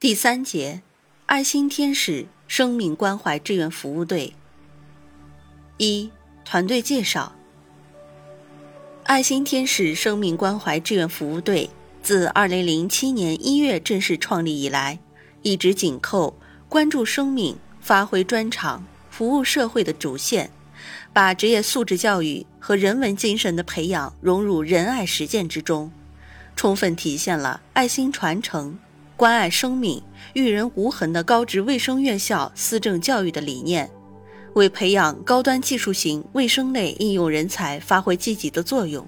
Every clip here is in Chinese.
第三节，爱心天使生命关怀志愿服务队。一、团队介绍。爱心天使生命关怀志愿服务队自二零零七年一月正式创立以来，一直紧扣关注生命、发挥专长、服务社会的主线，把职业素质教育和人文精神的培养融入仁爱实践之中，充分体现了爱心传承。关爱生命、育人无痕的高职卫生院校思政教育的理念，为培养高端技术型卫生类应用人才发挥积极的作用。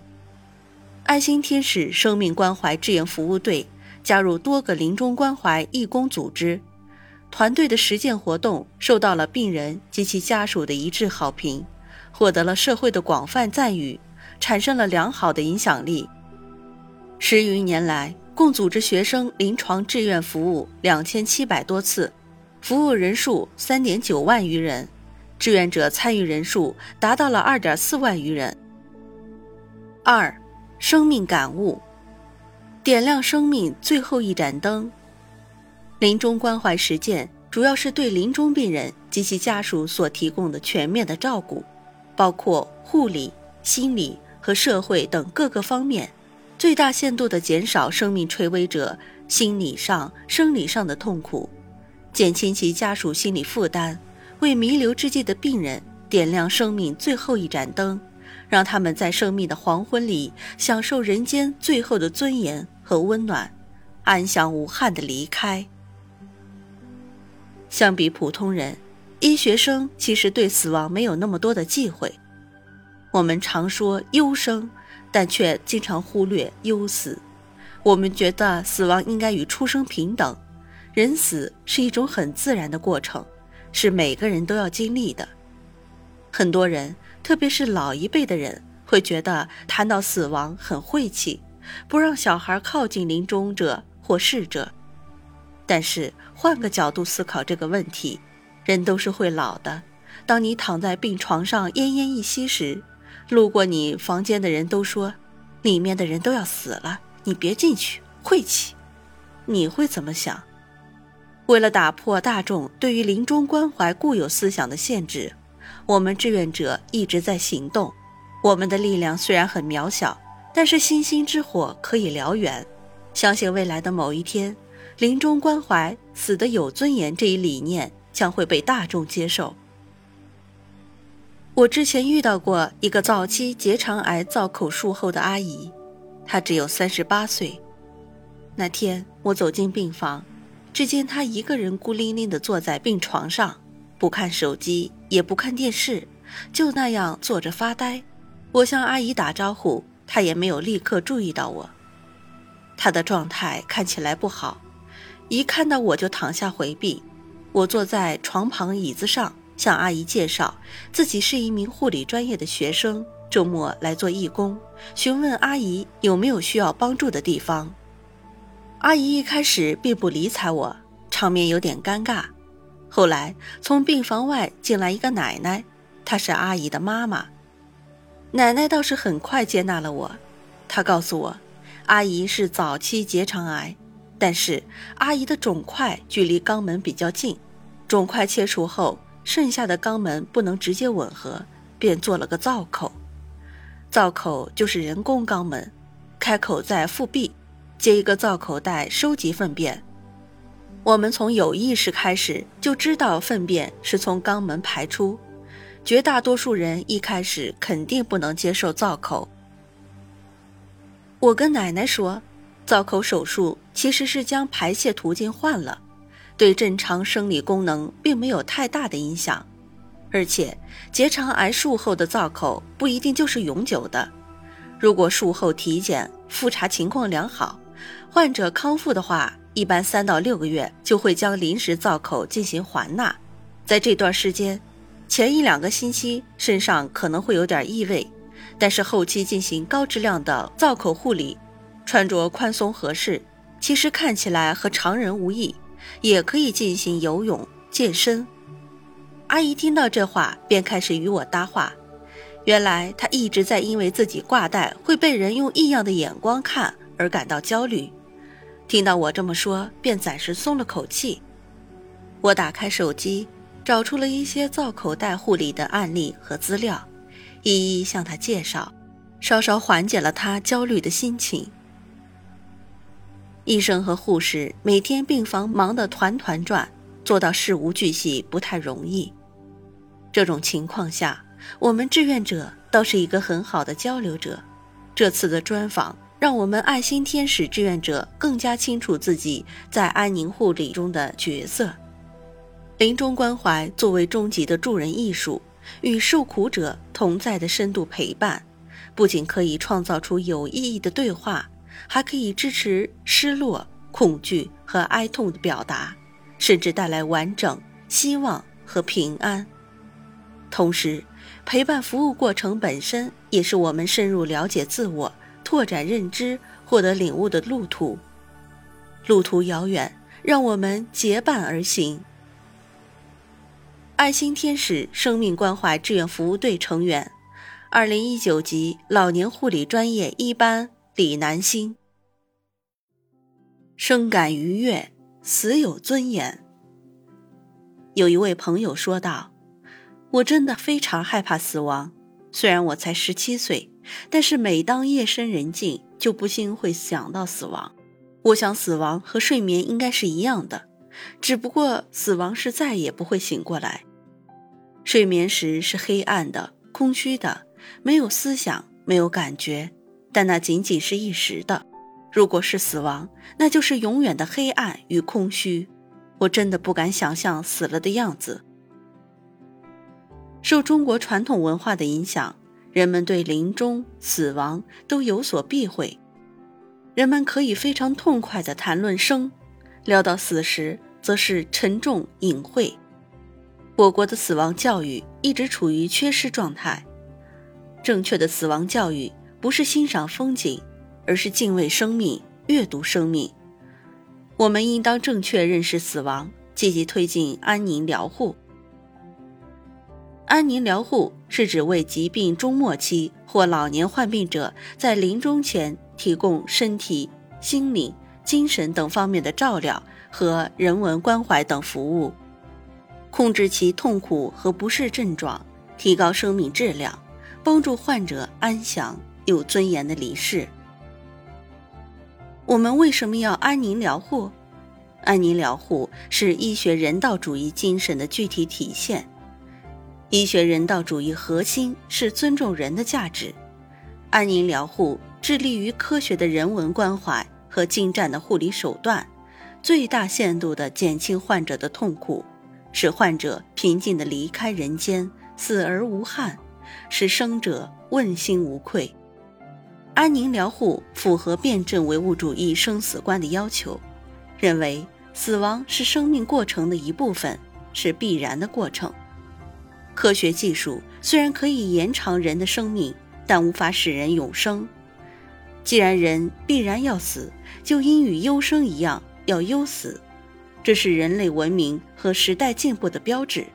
爱心天使生命关怀志愿服务队加入多个临终关怀义工组织，团队的实践活动受到了病人及其家属的一致好评，获得了社会的广泛赞誉，产生了良好的影响力。十余年来，共组织学生临床志愿服务两千七百多次，服务人数三点九万余人，志愿者参与人数达到了二点四万余人。二，生命感悟，点亮生命最后一盏灯。临终关怀实践主要是对临终病人及其家属所提供的全面的照顾，包括护理、心理和社会等各个方面。最大限度地减少生命垂危者心理上、生理上的痛苦，减轻其家属心理负担，为弥留之际的病人点亮生命最后一盏灯，让他们在生命的黄昏里享受人间最后的尊严和温暖，安详无憾地离开。相比普通人，医学生其实对死亡没有那么多的忌讳。我们常说优生。但却经常忽略忧死。我们觉得死亡应该与出生平等，人死是一种很自然的过程，是每个人都要经历的。很多人，特别是老一辈的人，会觉得谈到死亡很晦气，不让小孩靠近临终者或逝者。但是换个角度思考这个问题，人都是会老的。当你躺在病床上奄奄一息时，路过你房间的人都说，里面的人都要死了，你别进去，晦气。你会怎么想？为了打破大众对于临终关怀固有思想的限制，我们志愿者一直在行动。我们的力量虽然很渺小，但是星星之火可以燎原。相信未来的某一天，临终关怀死的有尊严这一理念将会被大众接受。我之前遇到过一个早期结肠癌造口术后的阿姨，她只有三十八岁。那天我走进病房，只见她一个人孤零零地坐在病床上，不看手机，也不看电视，就那样坐着发呆。我向阿姨打招呼，她也没有立刻注意到我。她的状态看起来不好，一看到我就躺下回避。我坐在床旁椅子上。向阿姨介绍自己是一名护理专业的学生，周末来做义工，询问阿姨有没有需要帮助的地方。阿姨一开始并不理睬我，场面有点尴尬。后来从病房外进来一个奶奶，她是阿姨的妈妈。奶奶倒是很快接纳了我，她告诉我，阿姨是早期结肠癌，但是阿姨的肿块距离肛门比较近，肿块切除后。剩下的肛门不能直接吻合，便做了个造口。造口就是人工肛门，开口在腹壁，接一个造口袋收集粪便。我们从有意识开始就知道粪便是从肛门排出，绝大多数人一开始肯定不能接受造口。我跟奶奶说，造口手术其实是将排泄途径换了。对正常生理功能并没有太大的影响，而且结肠癌术后的造口不一定就是永久的。如果术后体检复查情况良好，患者康复的话，一般三到六个月就会将临时造口进行还纳，在这段时间，前一两个星期身上可能会有点异味，但是后期进行高质量的造口护理，穿着宽松合适，其实看起来和常人无异，也可以进行游泳健身。阿姨听到这话，便开始与我搭话。原来她一直在因为自己挂带会被人用异样的眼光看而感到焦虑。听到我这么说，便暂时松了口气。我打开手机，找出了一些造口袋护理的案例和资料，一一向她介绍，稍稍缓解了她焦虑的心情。医生和护士每天病房忙得团团转，做到事无巨细不太容易。这种情况下，我们志愿者倒是一个很好的交流者。这次的专访让我们爱心天使志愿者更加清楚自己在安宁护理中的角色。临终关怀作为终极的助人艺术，与受苦者同在的深度陪伴，不仅可以创造出有意义的对话，还可以支持失落、恐惧和哀痛的表达，甚至带来完整、希望和平安。同时，陪伴服务过程本身也是我们深入了解自我、拓展认知、获得领悟的路途。路途遥远，让我们结伴而行。爱心天使生命关怀志愿服务队成员，二零一九级老年护理专业一班李南星。生感愉悦，死有尊严。有一位朋友说道。我真的非常害怕死亡，虽然我才十七岁，但是每当夜深人静，就不禁会想到死亡。我想死亡和睡眠应该是一样的，只不过死亡是再也不会醒过来。睡眠时是黑暗的、空虚的，没有思想，没有感觉，但那仅仅是一时的。如果是死亡，那就是永远的黑暗与空虚。我真的不敢想象死了的样子。受中国传统文化的影响，人们对临终、死亡都有所避讳。人们可以非常痛快地谈论生，聊到死时，则是沉重隐晦。我国的死亡教育一直处于缺失状态。正确的死亡教育不是欣赏风景，而是敬畏生命、阅读生命。我们应当正确认识死亡，积极推进安宁疗护。安宁疗护是指为疾病中末期或老年患病者在临终前提供身体、心理、精神等方面的照料和人文关怀等服务，控制其痛苦和不适症状，提高生命质量，帮助患者安详有尊严的离世。我们为什么要安宁疗护？安宁疗护是医学人道主义精神的具体体现。医学人道主义核心是尊重人的价值，安宁疗护致力于科学的人文关怀和精湛的护理手段，最大限度地减轻患者的痛苦，使患者平静地离开人间，死而无憾，使生者问心无愧。安宁疗护符合辩证唯物主义生死观的要求，认为死亡是生命过程的一部分，是必然的过程。科学技术虽然可以延长人的生命，但无法使人永生。既然人必然要死，就应与优生一样要优死，这是人类文明和时代进步的标志。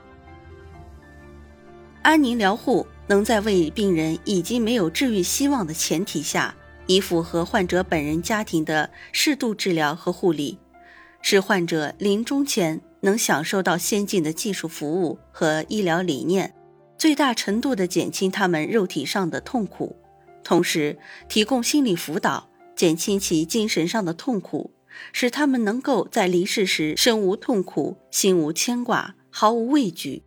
安宁疗护能在为病人已经没有治愈希望的前提下，以符合患者本人家庭的适度治疗和护理，使患者临终前。能享受到先进的技术服务和医疗理念，最大程度地减轻他们肉体上的痛苦，同时提供心理辅导，减轻其精神上的痛苦，使他们能够在离世时身无痛苦、心无牵挂、毫无畏惧。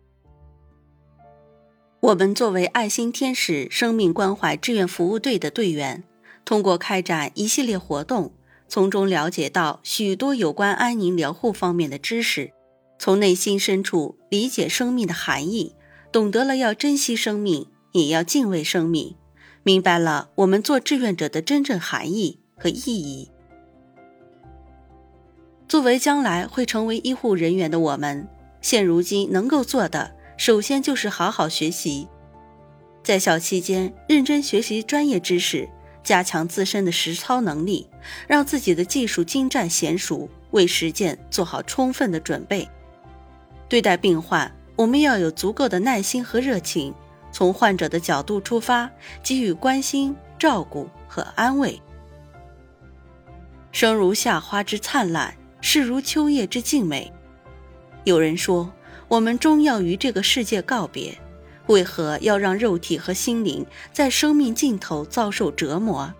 我们作为爱心天使生命关怀志愿服务队的队员，通过开展一系列活动，从中了解到许多有关安宁疗护方面的知识。从内心深处理解生命的含义，懂得了要珍惜生命，也要敬畏生命，明白了我们做志愿者的真正含义和意义。作为将来会成为医护人员的我们，现如今能够做的，首先就是好好学习，在校期间认真学习专业知识，加强自身的实操能力，让自己的技术精湛娴熟，为实践做好充分的准备。对待病患，我们要有足够的耐心和热情，从患者的角度出发，给予关心、照顾和安慰。生如夏花之灿烂，逝如秋叶之静美。有人说，我们终要与这个世界告别，为何要让肉体和心灵在生命尽头遭受折磨？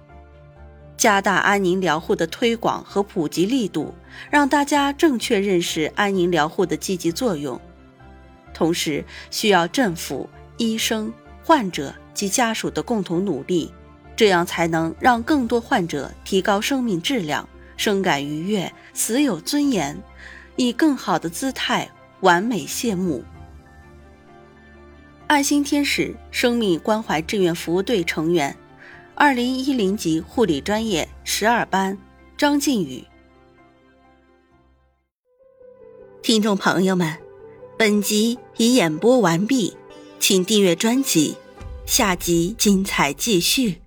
加大安宁疗护的推广和普及力度，让大家正确认识安宁疗护的积极作用。同时，需要政府、医生、患者及家属的共同努力。这样才能让更多患者提高生命质量，生感愉悦，死有尊严，以更好的姿态完美谢幕。爱心天使生命关怀志愿服务队成员，二零一零级护理专业十二班张靖宇。听众朋友们，本集已演播完毕，请订阅专辑，下集精彩继续。